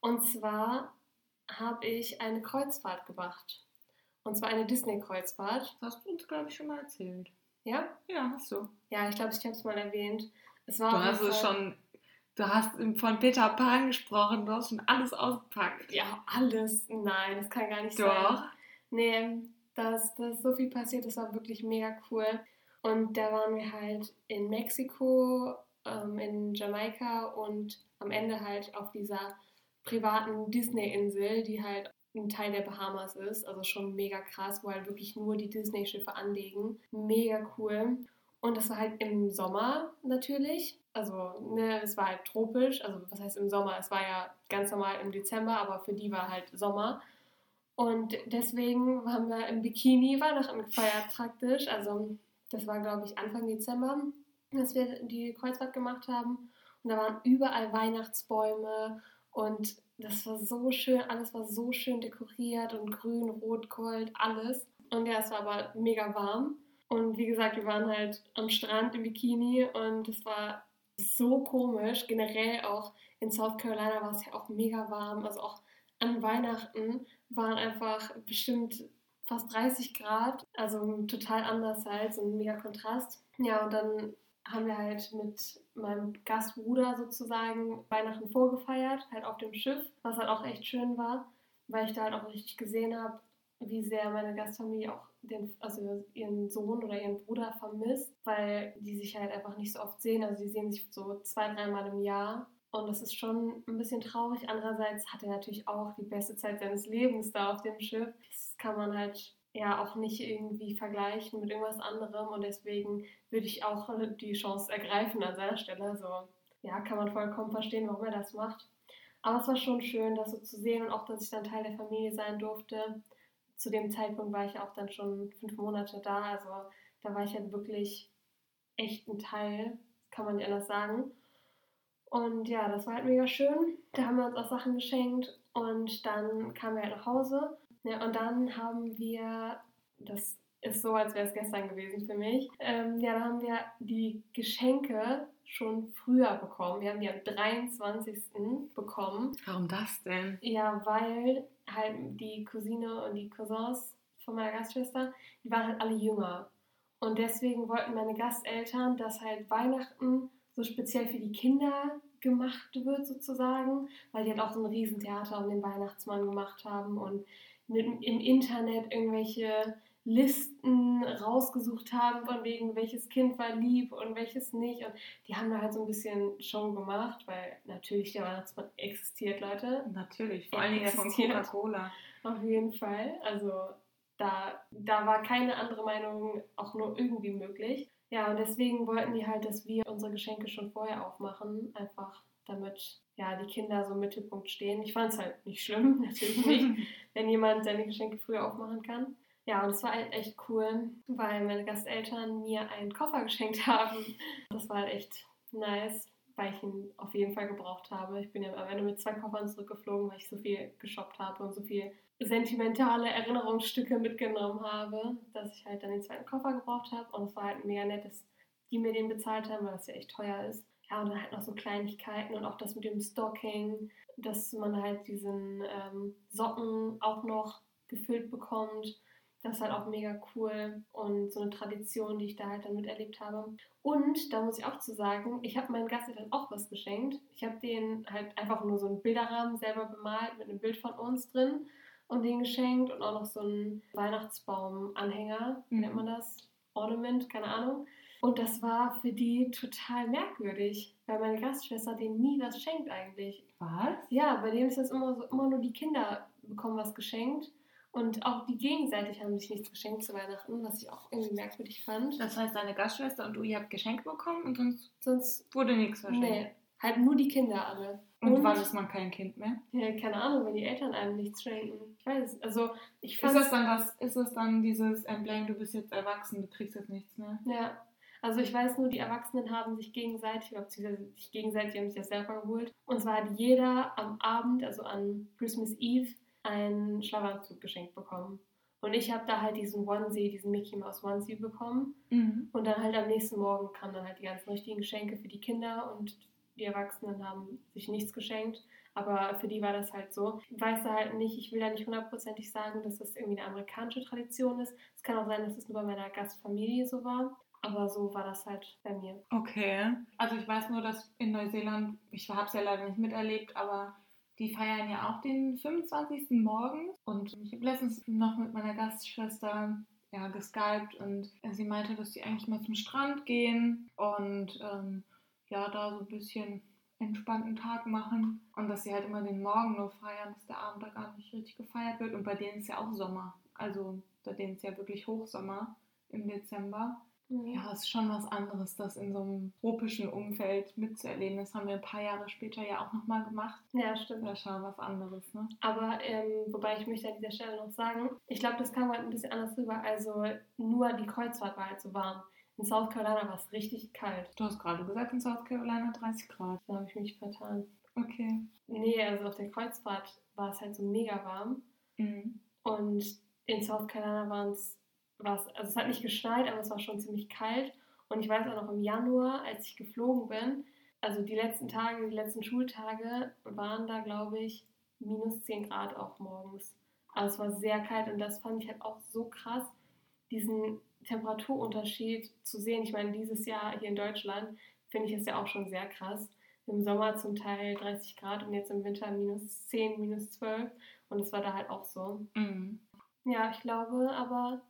Und zwar habe ich eine Kreuzfahrt gemacht. Und zwar eine Disney-Kreuzfahrt.
Das hast du uns, glaube ich, schon mal erzählt.
Ja?
Ja, hast du.
Ja, ich glaube, ich habe es mal erwähnt. Es war
Du hast es schon Du hast von Peter Pan gesprochen, du hast schon alles ausgepackt.
Ja, alles. Nein, das kann gar nicht
Doch.
sein. Doch. Nee, dass da ist so viel passiert, das war wirklich mega cool. Und da waren wir halt in Mexiko, ähm, in Jamaika und am Ende halt auf dieser privaten Disney-Insel, die halt ein Teil der Bahamas ist. Also schon mega krass, wo halt wirklich nur die Disney-Schiffe anlegen. Mega cool. Und das war halt im Sommer natürlich. Also, ne, es war halt tropisch. Also, was heißt im Sommer? Es war ja ganz normal im Dezember, aber für die war halt Sommer. Und deswegen haben wir im Bikini Weihnachten gefeiert praktisch. Also, das war, glaube ich, Anfang Dezember, dass wir die Kreuzfahrt gemacht haben. Und da waren überall Weihnachtsbäume und das war so schön, alles war so schön dekoriert und grün, rot, gold, alles. Und ja, es war aber mega warm. Und wie gesagt, wir waren halt am Strand im Bikini und es war so komisch. Generell auch in South Carolina war es ja auch mega warm. Also auch an Weihnachten waren einfach bestimmt fast 30 Grad. Also total anders halt, so ein mega Kontrast. Ja, und dann haben wir halt mit meinem Gastbruder sozusagen Weihnachten vorgefeiert, halt auf dem Schiff, was halt auch echt schön war, weil ich da halt auch richtig gesehen habe, wie sehr meine Gastfamilie auch den, also ihren Sohn oder ihren Bruder vermisst, weil die sich halt einfach nicht so oft sehen. Also die sehen sich so zwei, dreimal im Jahr. Und das ist schon ein bisschen traurig. Andererseits hat er natürlich auch die beste Zeit seines Lebens da auf dem Schiff. Das kann man halt ja auch nicht irgendwie vergleichen mit irgendwas anderem und deswegen würde ich auch die Chance ergreifen an seiner Stelle. Also ja, kann man vollkommen verstehen, warum er das macht. Aber es war schon schön, das so zu sehen und auch, dass ich dann Teil der Familie sein durfte. Zu dem Zeitpunkt war ich auch dann schon fünf Monate da, also da war ich halt wirklich echt ein Teil, kann man nicht anders sagen. Und ja, das war halt mega schön. Da haben wir uns auch Sachen geschenkt und dann kamen wir halt nach Hause ja, und dann haben wir, das ist so, als wäre es gestern gewesen für mich, ähm, ja, da haben wir die Geschenke schon früher bekommen. Wir haben die am 23. bekommen.
Warum das denn?
Ja, weil halt die Cousine und die Cousins von meiner Gastschwester, die waren halt alle jünger. Und deswegen wollten meine Gasteltern, dass halt Weihnachten so speziell für die Kinder gemacht wird sozusagen, weil die halt auch so ein Riesentheater um den Weihnachtsmann gemacht haben und mit, im Internet irgendwelche Listen rausgesucht haben, von wegen welches Kind war lieb und welches nicht. Und die haben da halt so ein bisschen Show gemacht, weil natürlich der Weihnachtsmann existiert, Leute.
Natürlich, vor allen Dingen von Coca-Cola.
Auf jeden Fall. Also da, da war keine andere Meinung auch nur irgendwie möglich. Ja, und deswegen wollten die halt, dass wir unsere Geschenke schon vorher aufmachen, einfach damit ja, die Kinder so im Mittelpunkt stehen. Ich fand es halt nicht schlimm, natürlich nicht, wenn jemand seine Geschenke früher aufmachen kann. Ja, und es war halt echt cool, weil meine Gasteltern mir einen Koffer geschenkt haben. Das war halt echt nice, weil ich ihn auf jeden Fall gebraucht habe. Ich bin ja am Ende mit zwei Koffern zurückgeflogen, weil ich so viel geshoppt habe und so viel sentimentale Erinnerungsstücke mitgenommen habe, dass ich halt dann den zweiten Koffer gebraucht habe. Und es war halt mega nett, dass die mir den bezahlt haben, weil das ja echt teuer ist. Ja, und dann halt noch so Kleinigkeiten und auch das mit dem Stocking, dass man halt diesen ähm, Socken auch noch gefüllt bekommt. Das ist halt auch mega cool und so eine Tradition, die ich da halt dann miterlebt habe. Und da muss ich auch zu sagen, ich habe meinen Gasteltern auch was geschenkt. Ich habe denen halt einfach nur so einen Bilderrahmen selber bemalt mit einem Bild von uns drin und den geschenkt und auch noch so einen Weihnachtsbaum-Anhänger, mhm. nennt man das? Ornament, keine Ahnung. Und das war für die total merkwürdig, weil meine Gastschwester denen nie was schenkt eigentlich.
Was?
Ja, bei denen ist das immer so, immer nur die Kinder bekommen was geschenkt. Und auch die gegenseitig haben sich nichts geschenkt zu Weihnachten, was ich auch irgendwie merkwürdig fand.
Das heißt, deine Gastschwester und du, ihr habt Geschenke bekommen und sonst, sonst wurde nichts
verschenkt? Nee, halt nur die Kinder alle.
Und, und wann ist man kein Kind mehr?
Ja, keine Ahnung, wenn die Eltern einem nichts schenken. Ich weiß Also, ich
fand. Ist das dann das, ist das dann dieses Emblem, du bist jetzt erwachsen, du kriegst jetzt nichts mehr?
Ja. Also ich weiß nur, die Erwachsenen haben sich gegenseitig, beziehungsweise sich gegenseitig haben sich das selber geholt. Und zwar hat jeder am Abend, also an Christmas Eve, einen Schlafanzug geschenkt bekommen. Und ich habe da halt diesen Onesie, diesen Mickey Mouse Onesie bekommen. Mhm. Und dann halt am nächsten Morgen kamen dann halt die ganzen richtigen Geschenke für die Kinder und die Erwachsenen haben sich nichts geschenkt. Aber für die war das halt so. Ich weiß da halt nicht, ich will da nicht hundertprozentig sagen, dass das irgendwie eine amerikanische Tradition ist. Es kann auch sein, dass es nur bei meiner Gastfamilie so war. Aber so war das halt bei mir.
Okay. Also ich weiß nur, dass in Neuseeland, ich habe es ja leider nicht miterlebt, aber die feiern ja auch den 25. morgens. Und ich habe letztens noch mit meiner Gastschwester ja, geskypt und sie meinte, dass sie eigentlich mal zum Strand gehen und ähm, ja, da so ein bisschen entspannten Tag machen und dass sie halt immer den Morgen nur feiern, dass der Abend da gar nicht richtig gefeiert wird und bei denen ist ja auch Sommer. Also bei denen ist ja wirklich Hochsommer im Dezember.
Mhm.
Ja, ist schon was anderes, das in so einem tropischen Umfeld mitzuerleben. Das haben wir ein paar Jahre später ja auch nochmal gemacht.
Ja, stimmt.
Das ist schon was anderes, ne?
Aber ähm, wobei ich möchte an dieser Stelle noch sagen, ich glaube, das kam halt ein bisschen anders rüber. Also nur die Kreuzfahrt war halt so warm. In South Carolina war es richtig kalt.
Du hast gerade gesagt, in South Carolina 30 Grad.
Da habe ich mich vertan.
Okay.
Nee, also auf der Kreuzfahrt war es halt so mega warm.
Mhm.
Und in South Carolina waren es, also es hat nicht geschneit, aber es war schon ziemlich kalt. Und ich weiß auch noch im Januar, als ich geflogen bin, also die letzten Tage, die letzten Schultage waren da, glaube ich, minus 10 Grad auch morgens. Also es war sehr kalt und das fand ich halt auch so krass, diesen Temperaturunterschied zu sehen. Ich meine, dieses Jahr hier in Deutschland finde ich es ja auch schon sehr krass. Im Sommer zum Teil 30 Grad und jetzt im Winter minus 10, minus 12. Und es war da halt auch so.
Mhm.
Ja, ich glaube, aber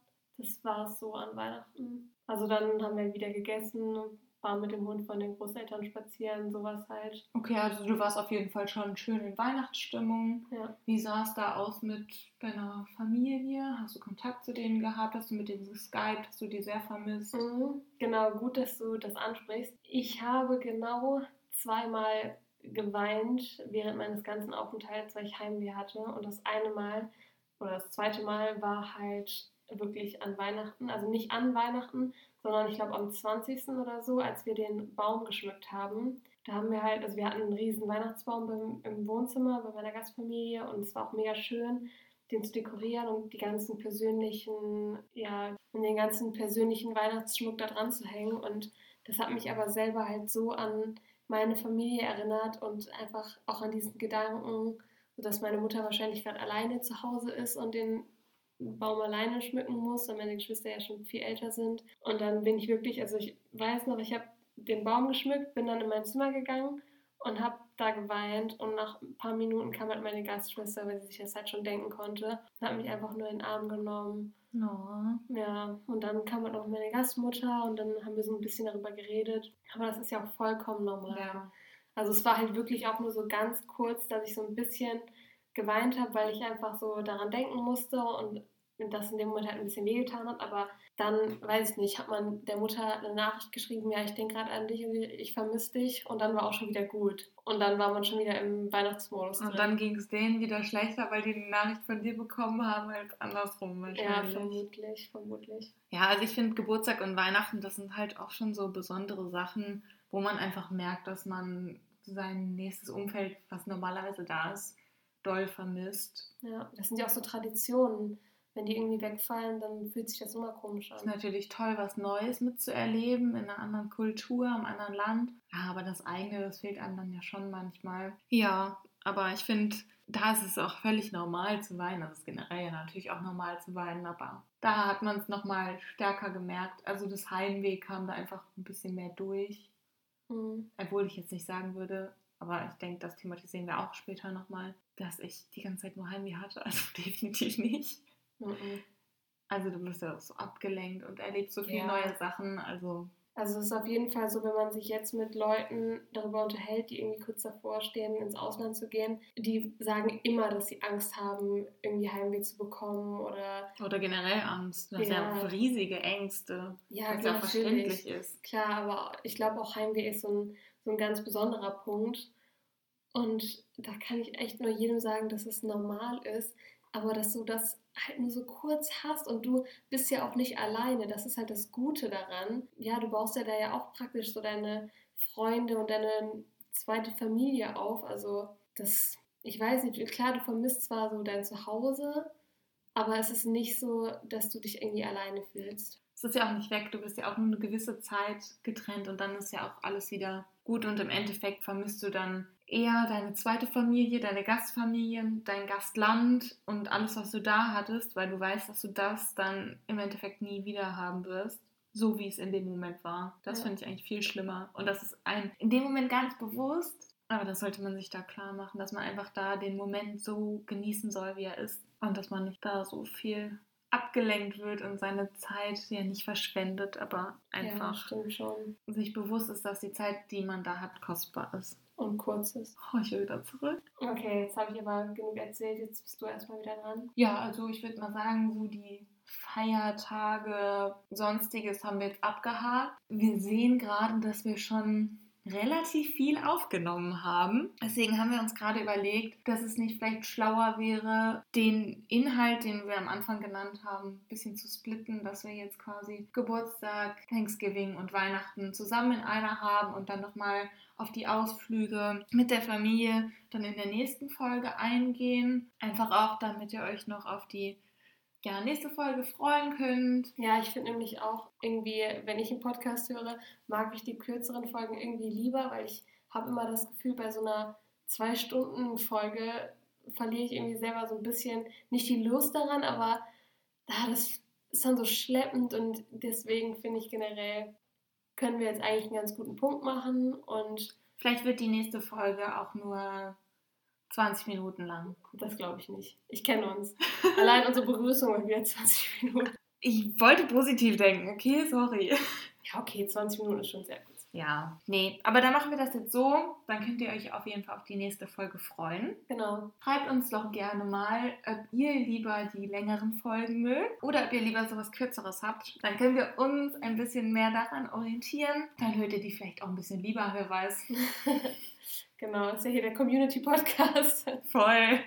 das war es so an Weihnachten. Also dann haben wir wieder gegessen, waren mit dem Hund von den Großeltern spazieren, sowas halt.
Okay, also du warst auf jeden Fall schon schön in Weihnachtsstimmung.
Ja.
Wie sah es da aus mit deiner Familie? Hast du Kontakt zu denen gehabt? Hast du mit denen geskypt? Hast du die sehr vermisst?
Mhm. Genau, gut, dass du das ansprichst. Ich habe genau zweimal geweint während meines ganzen Aufenthalts, weil ich Heimweh hatte. Und das eine Mal oder das zweite Mal war halt wirklich an Weihnachten, also nicht an Weihnachten, sondern ich glaube am 20. oder so, als wir den Baum geschmückt haben. Da haben wir halt, also wir hatten einen riesen Weihnachtsbaum beim, im Wohnzimmer bei meiner Gastfamilie und es war auch mega schön, den zu dekorieren und die ganzen persönlichen, ja, den ganzen persönlichen Weihnachtsschmuck da dran zu hängen. Und das hat mich aber selber halt so an meine Familie erinnert und einfach auch an diesen Gedanken, dass meine Mutter wahrscheinlich gerade alleine zu Hause ist und den Baum alleine schmücken muss, weil meine Geschwister ja schon viel älter sind. Und dann bin ich wirklich, also ich weiß noch, ich habe den Baum geschmückt, bin dann in mein Zimmer gegangen und habe da geweint und nach ein paar Minuten kam halt meine Gastschwester, weil sie sich das halt schon denken konnte, und hat mich einfach nur in den Arm genommen.
Oh.
Ja, und dann kam halt auch meine Gastmutter und dann haben wir so ein bisschen darüber geredet. Aber das ist ja auch vollkommen normal.
Ja.
Also es war halt wirklich auch nur so ganz kurz, dass ich so ein bisschen geweint habe, weil ich einfach so daran denken musste und das in dem Moment halt ein bisschen wehgetan hat. Aber dann, weiß ich nicht, hat man der Mutter eine Nachricht geschrieben, ja, ich denke gerade an dich und ich vermisse dich. Und dann war auch schon wieder gut. Und dann war man schon wieder im Weihnachtsmodus.
Und
drin.
dann ging es denen wieder schlechter, weil die eine Nachricht von dir bekommen haben, als andersrum
Ja,
wahrscheinlich.
vermutlich, vermutlich.
Ja, also ich finde Geburtstag und Weihnachten, das sind halt auch schon so besondere Sachen, wo man einfach merkt, dass man sein nächstes Umfeld, was normalerweise da ist, doll vermisst.
Ja, das sind ja auch so Traditionen. Wenn die irgendwie wegfallen, dann fühlt sich das immer komisch
Es ist
an.
natürlich toll, was Neues mitzuerleben in einer anderen Kultur, im anderen Land. Ja, aber das eigene, das fehlt einem dann ja schon manchmal. Ja, aber ich finde, da ist es auch völlig normal zu weinen. Das ist generell ja natürlich auch normal zu weinen, aber da hat man es nochmal stärker gemerkt. Also das Heimweh kam da einfach ein bisschen mehr durch.
Mhm.
Obwohl ich jetzt nicht sagen würde, aber ich denke, das thematisieren wir auch später nochmal, dass ich die ganze Zeit nur Heimweh hatte. Also definitiv nicht.
Mhm.
Also du bist ja auch so abgelenkt und erlebst so viele
Ja.
neue Sachen. Also
Also es ist auf jeden Fall so, wenn man sich jetzt mit Leuten darüber unterhält, die irgendwie kurz davor stehen, ins Ausland zu gehen, die sagen immer, dass sie Angst haben, irgendwie Heimweh zu bekommen oder
Oder generell Angst. Du hast ja,
Ja.
riesige Ängste.
ja,
was ja
klar,
verständlich ist.
Klar, aber ich glaube auch Heimweh ist so ein, so ein ganz besonderer Punkt. Und da kann ich echt nur jedem sagen, dass es normal ist, aber dass du das halt nur so kurz hast und du bist ja auch nicht alleine. Das ist halt das Gute daran. Ja, du baust ja da ja auch praktisch so deine Freunde und deine zweite Familie auf. Also das, ich weiß nicht, klar, du vermisst zwar so dein Zuhause, aber es ist nicht so, dass du dich irgendwie alleine fühlst.
Es ist ja auch nicht weg. Du bist ja auch nur eine gewisse Zeit getrennt und dann ist ja auch alles wieder gut. Und im Endeffekt vermisst du dann eher deine zweite Familie, deine Gastfamilie, dein Gastland und alles, was du da hattest, weil du weißt, dass du das dann im Endeffekt nie wieder haben wirst. so, wie es in dem Moment war. Das
Ja.
finde ich eigentlich viel schlimmer. Und das ist einem in dem Moment gar nicht bewusst. Aber das sollte man sich da klar machen, dass man einfach da den Moment so genießen soll, wie er ist. Und dass man nicht da so viel abgelenkt wird und seine Zeit ja nicht verschwendet, aber
Ja,
einfach
schon.
sich bewusst ist, dass die Zeit, die man da hat, kostbar ist.
Und kurz ist.
Oh, ich will wieder zurück.
Okay, jetzt habe ich aber genug erzählt. Jetzt bist du erstmal wieder dran.
Ja, also ich würde mal sagen, so die Feiertage, sonstiges haben wir jetzt abgehakt. Wir sehen gerade, dass wir schon relativ viel aufgenommen haben. Deswegen haben wir uns gerade überlegt, dass es nicht vielleicht schlauer wäre, den Inhalt, den wir am Anfang genannt haben, ein bisschen zu splitten, dass wir jetzt quasi Geburtstag, Thanksgiving und Weihnachten zusammen in einer haben und dann nochmal auf die Ausflüge mit der Familie dann in der nächsten Folge eingehen. Einfach auch, damit ihr euch noch auf die ja, nächste Folge freuen könnt.
Ja, ich finde nämlich auch irgendwie, wenn ich einen Podcast höre, mag ich die kürzeren Folgen irgendwie lieber, weil ich habe immer das Gefühl, bei so einer Zwei-Stunden-Folge verliere ich irgendwie selber so ein bisschen, nicht die Lust daran, aber ah, das ist dann so schleppend und deswegen finde ich generell, können wir jetzt eigentlich einen ganz guten Punkt machen und
Vielleicht wird die nächste Folge auch nur 20 Minuten lang.
das glaube ich nicht. Ich kenne uns. Allein unsere Begrüßung war wieder 20 Minuten.
Ich wollte positiv denken, okay, sorry.
Ja, okay, 20 Minuten ist schon sehr gut.
Ja, nee, aber dann machen wir das jetzt so. Dann könnt ihr euch auf jeden Fall auf die nächste Folge freuen.
Genau.
Schreibt uns doch gerne mal, ob ihr lieber die längeren Folgen mögt oder ob ihr lieber sowas Kürzeres habt. Dann können wir uns ein bisschen mehr daran orientieren. Dann hört ihr die vielleicht auch ein bisschen lieber, wer weiß.
Genau, ist ja hier der Community-Podcast.
Voll.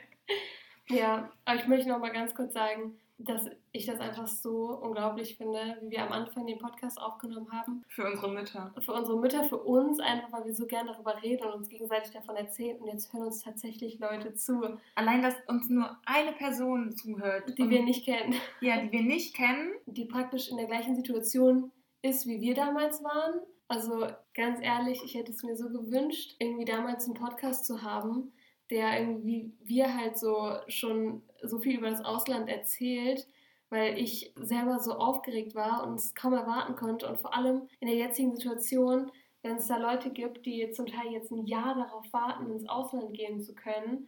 Ja, aber ich möchte noch mal ganz kurz sagen, dass ich das einfach so unglaublich finde, wie wir am Anfang den Podcast aufgenommen haben.
Für unsere Mütter.
Für unsere Mütter, für uns, einfach weil wir so gern darüber reden und uns gegenseitig davon erzählen. Und jetzt hören uns tatsächlich Leute zu,
Allein, dass uns nur eine Person zuhört.
die wir nicht kennen.
Ja, die wir nicht kennen.
Die praktisch in der gleichen Situation ist, wie wir damals waren. Also ganz ehrlich, ich hätte es mir so gewünscht, irgendwie damals einen Podcast zu haben, der irgendwie wir halt so schon so viel über das Ausland erzählt, weil ich selber so aufgeregt war und es kaum erwarten konnte. Und vor allem in der jetzigen Situation, wenn es da Leute gibt, die zum Teil jetzt ein Jahr darauf warten, ins Ausland gehen zu können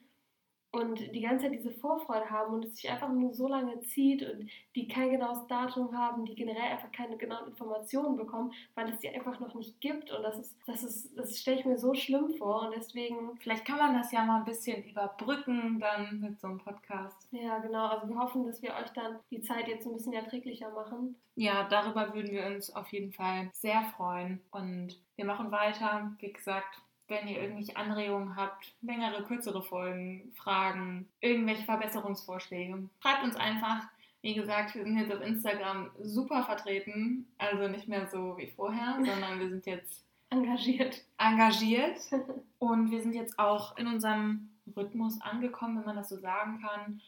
und die ganze Zeit diese Vorfreude haben und es sich einfach nur so lange zieht und die kein genaues Datum haben, die generell einfach keine genauen Informationen bekommen, weil es die einfach noch nicht gibt und das ist, das ist, das stelle ich mir so schlimm vor und deswegen,
Vielleicht kann man das ja mal ein bisschen überbrücken dann mit so einem Podcast.
ja genau, also wir hoffen, dass wir euch dann die Zeit jetzt ein bisschen erträglicher machen.
Ja, darüber würden wir uns auf jeden Fall sehr freuen. Und wir machen weiter. Wie gesagt, wenn ihr irgendwelche Anregungen habt, längere, kürzere Folgen, Fragen, irgendwelche Verbesserungsvorschläge, schreibt uns einfach. Wie gesagt, wir sind jetzt auf Instagram super vertreten. Also nicht mehr so wie vorher, sondern wir sind jetzt
Engagiert.
engagiert. Und wir sind jetzt auch in unserem Rhythmus angekommen, wenn man das so sagen kann.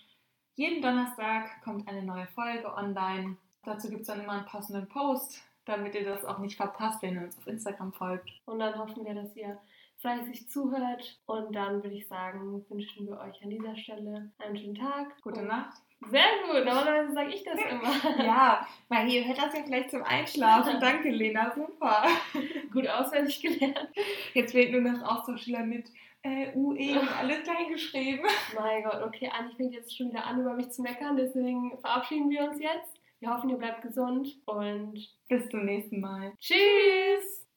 Jeden Donnerstag kommt eine neue Folge online. Dazu gibt es dann immer einen passenden Post, damit ihr das auch nicht verpasst, wenn ihr uns auf Instagram folgt.
Und dann hoffen wir, dass ihr fleißig zuhört. Und dann würde ich sagen, wünschen wir euch an dieser Stelle einen schönen Tag.
Gute Nacht.
Sehr gut, normalerweise sage ich das immer.
Ja, weil ihr hört das ja vielleicht zum Einschlafen. Danke, Lena, super.
Gut auswendig gelernt.
Jetzt fehlt nur noch Austauschschüler mit äh, UE und alles klein geschrieben.
Mein Gott, okay, Anni fängt jetzt schon wieder an, über mich zu meckern. Deswegen verabschieden wir uns jetzt. Wir hoffen, ihr bleibt gesund und
Bis zum nächsten Mal.
tschüss!